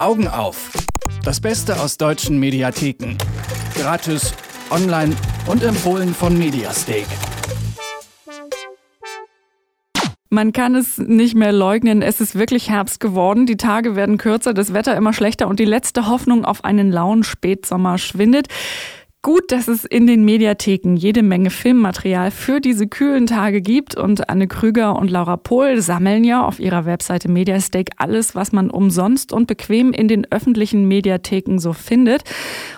Augen auf. Das Beste aus deutschen Mediatheken. Gratis, online und empfohlen von Mediastake. Man kann es nicht mehr leugnen, es ist wirklich Herbst geworden, die Tage werden kürzer, das Wetter immer schlechter und die letzte Hoffnung auf einen lauen Spätsommer schwindet. Gut, dass es in den Mediatheken jede Menge Filmmaterial für diese kühlen Tage gibt und Anne Krüger und Laura Pohl sammeln ja auf ihrer Webseite Mediastake alles, was man umsonst und bequem in den öffentlichen Mediatheken so findet.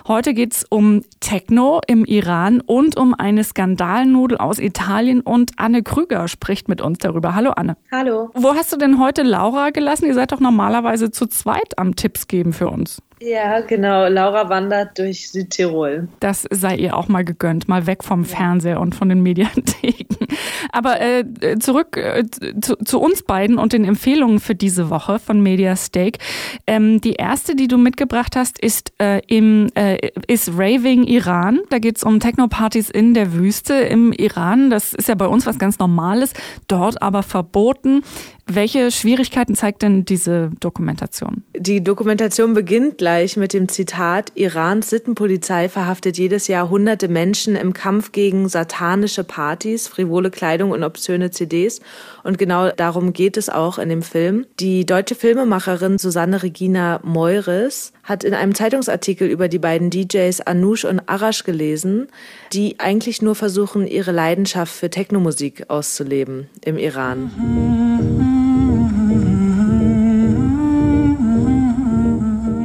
Heute geht's um Techno im Iran und um eine Skandalnudel aus Italien und Anne Krüger spricht mit uns darüber. Hallo Anne. Hallo. Wo hast du denn heute Laura gelassen? Ihr seid doch normalerweise zu zweit am Tipps geben für uns. Ja, genau. Laura wandert durch Südtirol. Das sei ihr auch mal gegönnt, mal weg vom Fernseher und von den Mediatheken. Aber äh, zurück äh, zu, zu, uns beiden und den Empfehlungen für diese Woche von Mediastake. Ähm, die erste, die du mitgebracht hast, ist äh, im äh, ist Raving Iran. Da geht's um Techno-Partys in der Wüste im Iran. Das ist ja bei uns was ganz Normales, dort aber verboten. Welche Schwierigkeiten zeigt denn diese Dokumentation? Die Dokumentation beginnt gleich mit dem Zitat, Irans Sittenpolizei verhaftet jedes Jahr hunderte Menschen im Kampf gegen satanische Partys, frivole Kleidung und obszöne CDs. Und genau darum geht es auch in dem Film. Die deutsche Filmemacherin Susanne Regina Meures hat in einem Zeitungsartikel über die beiden DJs Anush und Arash gelesen, die eigentlich nur versuchen, ihre Leidenschaft für Technomusik auszuleben im Iran.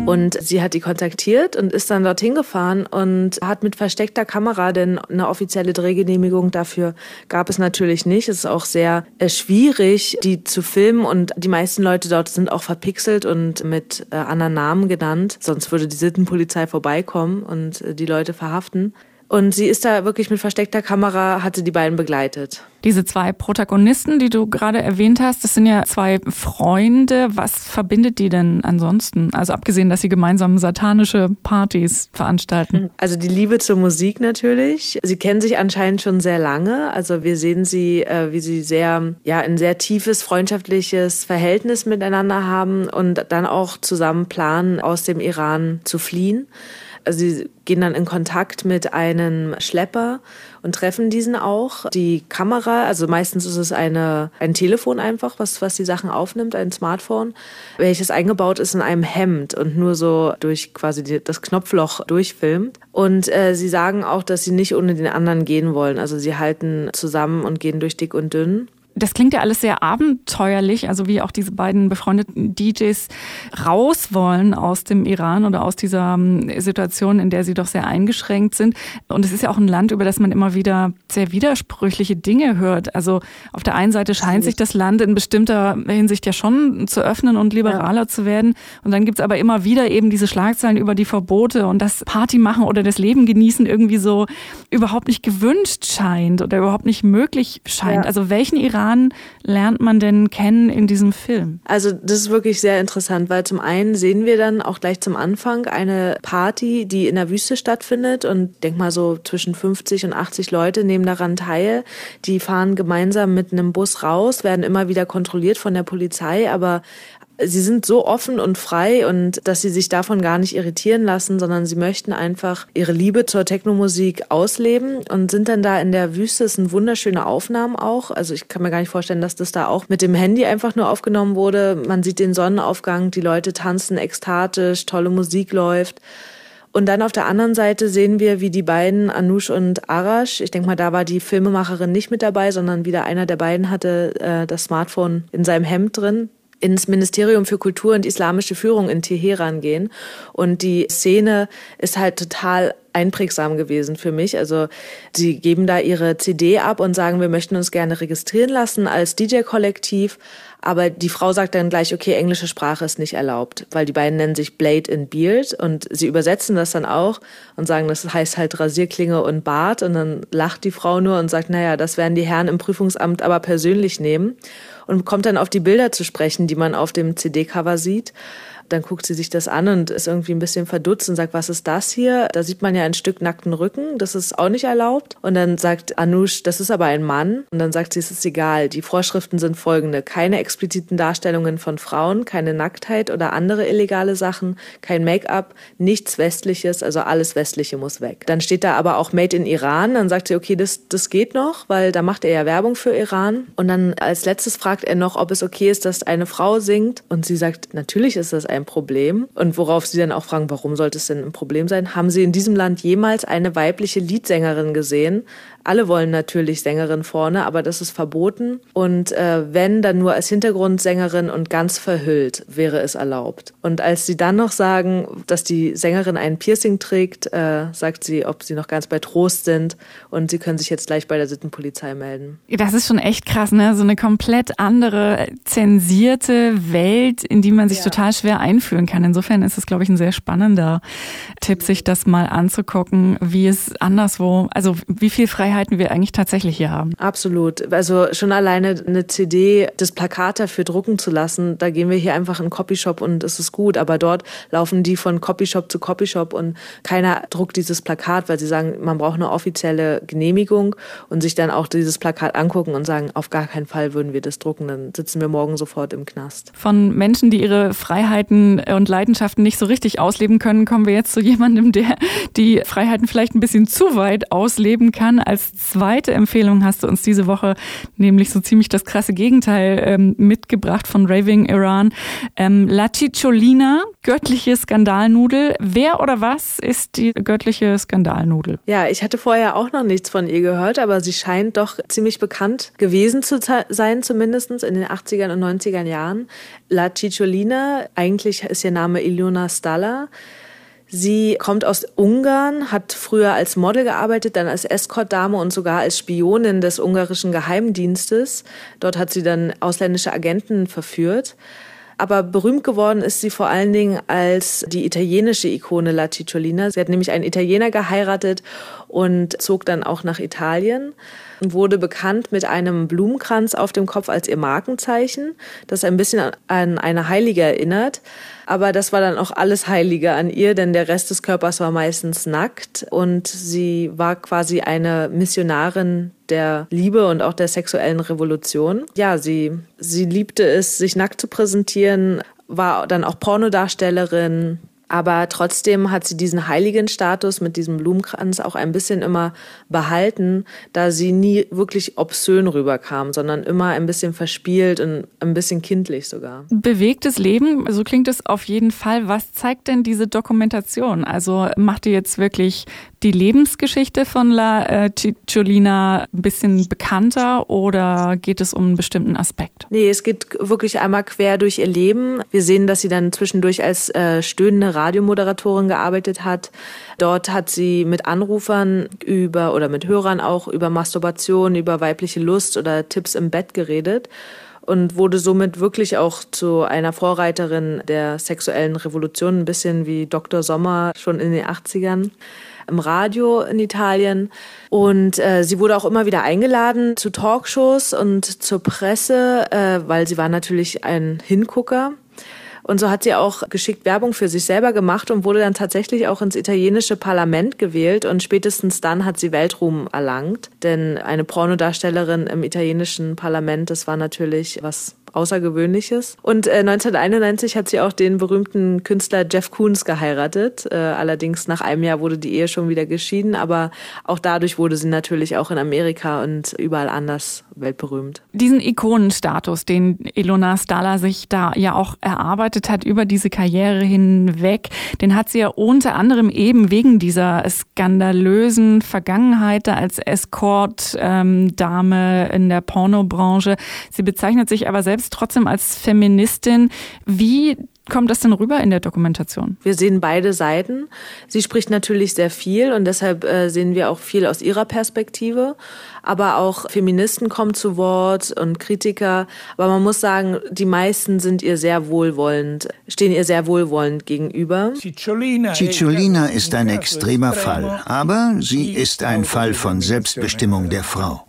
Und sie hat die kontaktiert und ist dann dorthin gefahren und hat mit versteckter Kamera, denn eine offizielle Drehgenehmigung dafür gab es natürlich nicht. Es ist auch sehr äh, schwierig, die zu filmen und die meisten Leute dort sind auch verpixelt und mit äh, anderen Namen genannt. Sonst würde die Sittenpolizei vorbeikommen und äh, die Leute verhaften. Und sie ist da wirklich mit versteckter Kamera, hatte die beiden begleitet. Diese zwei Protagonisten, die du gerade erwähnt hast, das sind ja zwei Freunde. Was verbindet die denn ansonsten? Also abgesehen, dass sie gemeinsam satanische Partys veranstalten. Also die Liebe zur Musik natürlich. Sie kennen sich anscheinend schon sehr lange. Also wir sehen sie, äh, wie sie sehr, ja, ein sehr tiefes freundschaftliches Verhältnis miteinander haben und dann auch zusammen planen, aus dem Iran zu fliehen. Also sie gehen dann in Kontakt mit einem Schlepper und treffen diesen auch. Die Kamera, also meistens ist es eine, ein Telefon einfach, was, was die Sachen aufnimmt, ein Smartphone, welches eingebaut ist in einem Hemd und nur so durch quasi die, das Knopfloch durchfilmt. Und äh, sie sagen auch, dass sie nicht ohne den anderen gehen wollen. Also sie halten zusammen und gehen durch dick und dünn. Das klingt ja alles sehr abenteuerlich, also wie auch diese beiden befreundeten DJs raus wollen aus dem Iran oder aus dieser ähm, Situation, in der sie doch sehr eingeschränkt sind. Und es ist ja auch ein Land, über das man immer wieder sehr widersprüchliche Dinge hört. Also auf der einen Seite scheint sich das Land in bestimmter Hinsicht ja schon zu öffnen und liberaler ja. zu werden. Und dann gibt's aber immer wieder eben diese Schlagzeilen über die Verbote und das Party machen oder das Leben genießen irgendwie so überhaupt nicht gewünscht scheint oder überhaupt nicht möglich scheint. Ja. Also welchen Iran Iran lernt man denn kennen in diesem Film? Also das ist wirklich sehr interessant, weil zum einen sehen wir dann auch gleich zum Anfang eine Party, die in der Wüste stattfindet und denk mal so zwischen 50 und 80 Leute nehmen daran teil. Die fahren gemeinsam mit einem Bus raus, werden immer wieder kontrolliert von der Polizei, aber sie sind so offen und frei und dass sie sich davon gar nicht irritieren lassen, sondern sie möchten einfach ihre Liebe zur Technomusik ausleben und sind dann da in der Wüste. Es sind wunderschöne Aufnahmen auch. Also ich kann mir gar nicht vorstellen, dass das da auch mit dem Handy einfach nur aufgenommen wurde. Man sieht den Sonnenaufgang, die Leute tanzen ekstatisch, tolle Musik läuft. Und dann auf der anderen Seite sehen wir, wie die beiden, Anush und Arash, ich denke mal, da war die Filmemacherin nicht mit dabei, sondern wieder einer der beiden hatte äh, das Smartphone in seinem Hemd drin ins Ministerium für Kultur und islamische Führung in Teheran gehen. Und die Szene ist halt total einprägsam gewesen für mich. Also sie geben da ihre CD ab und sagen, wir möchten uns gerne registrieren lassen als DJ-Kollektiv. Aber die Frau sagt dann gleich, okay, englische Sprache ist nicht erlaubt, weil die beiden nennen sich Blade and Beard und sie übersetzen das dann auch und sagen, das heißt halt Rasierklinge und Bart. Und dann lacht die Frau nur und sagt, naja, das werden die Herren im Prüfungsamt aber persönlich nehmen und kommt dann auf die Bilder zu sprechen, die man auf dem CD-Cover sieht. Dann guckt sie sich das an und ist irgendwie ein bisschen verdutzt und sagt, was ist das hier? Da sieht man ja ein Stück nackten Rücken, das ist auch nicht erlaubt. Und dann sagt Anush, das ist aber ein Mann. Und dann sagt sie, es ist egal. Die Vorschriften sind folgende. Keine expliziten Darstellungen von Frauen, keine Nacktheit oder andere illegale Sachen, kein Make-up, nichts Westliches, also alles Westliche muss weg. Dann steht da aber auch Made in Iran. Dann sagt sie, okay, das, das geht noch, weil da macht er ja Werbung für Iran. Und dann als letztes fragt er noch, ob es okay ist, dass eine Frau singt. Und sie sagt, natürlich ist das ein Problem. Und worauf sie dann auch fragen, warum sollte es denn ein Problem sein? Haben Sie in diesem Land jemals eine weibliche Liedsängerin gesehen? Alle wollen natürlich Sängerin vorne, aber das ist verboten. Und äh, wenn, dann nur als Hintergrundsängerin und ganz verhüllt wäre es erlaubt. Und als sie dann noch sagen, dass die Sängerin ein Piercing trägt, äh, sagt sie, ob sie noch ganz bei Trost sind und sie können sich jetzt gleich bei der Sittenpolizei melden. Das ist schon echt krass, ne? So eine komplett andere, zensierte Welt, in die man sich ja. total schwer einfühlen kann. Insofern ist es, glaube ich, ein sehr spannender Tipp, sich das mal anzugucken, wie es anderswo, also wie viel Freiheit Freiheiten wir eigentlich tatsächlich hier haben. Absolut. Also schon alleine eine CD, das Plakat dafür drucken zu lassen, da gehen wir hier einfach in einen Copyshop und es ist gut. Aber dort laufen die von Copyshop zu Copyshop und keiner druckt dieses Plakat, weil sie sagen, man braucht eine offizielle Genehmigung und sich dann auch dieses Plakat angucken und sagen, auf gar keinen Fall würden wir das drucken, dann sitzen wir morgen sofort im Knast. Von Menschen, die ihre Freiheiten und Leidenschaften nicht so richtig ausleben können, kommen wir jetzt zu jemandem, der die Freiheiten vielleicht ein bisschen zu weit ausleben kann als zweite Empfehlung hast du uns diese Woche nämlich so ziemlich das krasse Gegenteil ähm, mitgebracht von Raving Iran. Ähm, La Cicciolina, göttliche Skandalnudel. Wer oder was ist die göttliche Skandalnudel? Ja, ich hatte vorher auch noch nichts von ihr gehört, aber sie scheint doch ziemlich bekannt gewesen zu sein, zumindest in den 80er und 90er Jahren. La Cicciolina, eigentlich ist ihr Name Ilona Stalla. Sie kommt aus Ungarn, hat früher als Model gearbeitet, dann als Escortdame und sogar als Spionin des ungarischen Geheimdienstes. Dort hat sie dann ausländische Agenten verführt. Aber berühmt geworden ist sie vor allen Dingen als die italienische Ikone La Cicciolina. Sie hat nämlich einen Italiener geheiratet und zog dann auch nach Italien und wurde bekannt mit einem Blumenkranz auf dem Kopf als ihr Markenzeichen, das ein bisschen an eine Heilige erinnert. Aber das war dann auch alles Heilige an ihr, denn der Rest des Körpers war meistens nackt und sie war quasi eine Missionarin der Liebe und auch der sexuellen Revolution. Ja, sie, sie liebte es, sich nackt zu präsentieren, war dann auch Pornodarstellerin, aber trotzdem hat sie diesen heiligen Status mit diesem Blumenkranz auch ein bisschen immer behalten, da sie nie wirklich obszön rüberkam, sondern immer ein bisschen verspielt und ein bisschen kindlich sogar. Bewegtes Leben, so klingt es auf jeden Fall. Was zeigt denn diese Dokumentation? Also macht ihr jetzt wirklich die Lebensgeschichte von La äh, Cicciolina ein bisschen bekannter oder geht es um einen bestimmten Aspekt? Nee, es geht wirklich einmal quer durch ihr Leben. Wir sehen, dass sie dann zwischendurch als äh, stöhnende Radiomoderatorin gearbeitet hat. Dort hat sie mit Anrufern über oder mit Hörern auch über Masturbation, über weibliche Lust oder Tipps im Bett geredet und wurde somit wirklich auch zu einer Vorreiterin der sexuellen Revolution, ein bisschen wie Dr. Sommer schon in den 80ern im Radio in Italien. Und äh, sie wurde auch immer wieder eingeladen zu Talkshows und zur Presse, äh, weil sie war natürlich ein Hingucker. Und so hat sie auch geschickt Werbung für sich selber gemacht und wurde dann tatsächlich auch ins italienische Parlament gewählt. Und spätestens dann hat sie Weltruhm erlangt. Denn eine Pornodarstellerin im italienischen Parlament, das war natürlich was Außergewöhnliches. Und äh, 1991 hat sie auch den berühmten Künstler Jeff Koons geheiratet. Äh, allerdings nach einem Jahr wurde die Ehe schon wieder geschieden, aber auch dadurch wurde sie natürlich auch in Amerika und überall anders weltberühmt. Diesen Ikonenstatus, den Ilona Stala sich da ja auch erarbeitet hat über diese Karriere hinweg, den hat sie ja unter anderem eben wegen dieser skandalösen Vergangenheit da als Escort-Dame ähm, in der Pornobranche. Sie bezeichnet sich aber selbst trotzdem als Feministin. Wie kommt das denn rüber in der Dokumentation? Wir sehen beide Seiten. Sie spricht natürlich sehr viel und deshalb äh, sehen wir auch viel aus ihrer Perspektive. Aber auch Feministen kommen zu Wort und Kritiker. Aber man muss sagen, die meisten sind ihr sehr wohlwollend, stehen ihr sehr wohlwollend gegenüber. Cicciolina ist ein extremer Fall, aber sie ist ein Fall von Selbstbestimmung der Frau.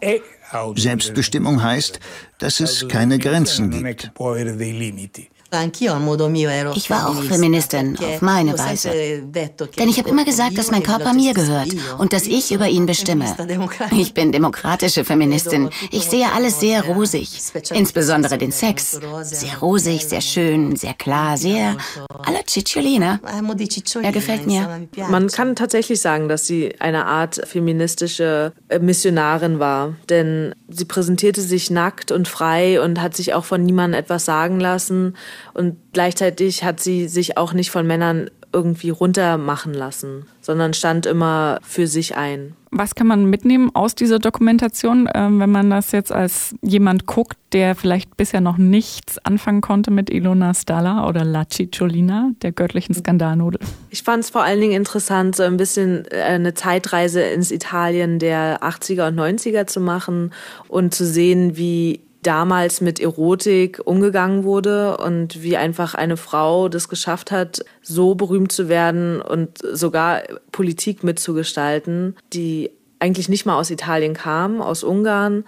Selbstbestimmung heißt, dass es keine Grenzen gibt. Ich war auch Feministin, auf meine Weise. Denn ich habe immer gesagt, dass mein Körper mir gehört und dass ich über ihn bestimme. Ich bin demokratische Feministin. Ich sehe alles sehr rosig, insbesondere den Sex. Sehr rosig, sehr schön, sehr klar, sehr alla Cicciolina. Er gefällt mir. Man kann tatsächlich sagen, dass sie eine Art feministische äh, Missionarin war, denn sie präsentierte sich nackt und frei und hat sich auch von niemandem etwas sagen lassen und gleichzeitig hat sie sich auch nicht von Männern irgendwie runtermachen lassen, sondern stand immer für sich ein. Was kann man mitnehmen aus dieser Dokumentation, ähm, wenn man das jetzt als jemand guckt, der vielleicht bisher noch nichts anfangen konnte mit Ilona Stala oder La Cicciolina, der göttlichen Skandalnudel? Ich fand es vor allen Dingen interessant, so ein bisschen äh, eine Zeitreise ins Italien der 80er und 90er zu machen und zu sehen, wie damals mit Erotik umgegangen wurde und wie einfach eine Frau das geschafft hat, so berühmt zu werden und sogar Politik mitzugestalten, die eigentlich nicht mal aus Italien kam, aus Ungarn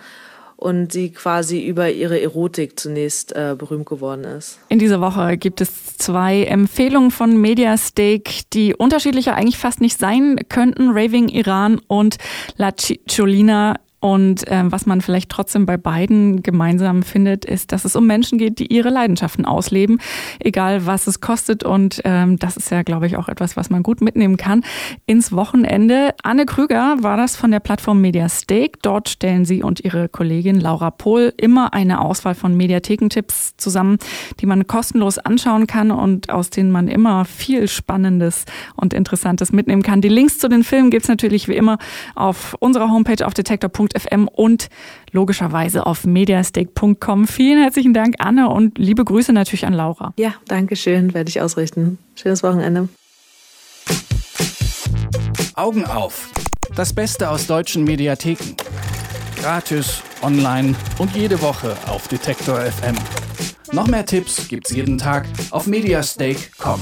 und sie quasi über ihre Erotik zunächst äh, berühmt geworden ist. In dieser Woche gibt es zwei Empfehlungen von Mediastake, die unterschiedlicher eigentlich fast nicht sein könnten. Raving Iran und La Cicciolina und äh, was man vielleicht trotzdem bei beiden gemeinsam findet, ist, dass es um Menschen geht, die ihre Leidenschaften ausleben, egal was es kostet. Und ähm, das ist ja, glaube ich, auch etwas, was man gut mitnehmen kann ins Wochenende. Anne Krüger war das von der Plattform Media Stake. Dort stellen sie und ihre Kollegin Laura Pohl immer eine Auswahl von Mediathekentipps zusammen, die man kostenlos anschauen kann und aus denen man immer viel Spannendes und Interessantes mitnehmen kann. Die Links zu den Filmen gibt's natürlich wie immer auf unserer Homepage auf detektor.de detektor.fm und logischerweise auf mediastake.com. Vielen herzlichen Dank, Anne, und liebe Grüße natürlich an Laura. Ja, danke schön, werde ich ausrichten. Schönes Wochenende. Augen auf. Das Beste aus deutschen Mediatheken. Gratis, online und jede Woche auf Detektor FM. Noch mehr Tipps gibt's jeden Tag auf mediastake.com.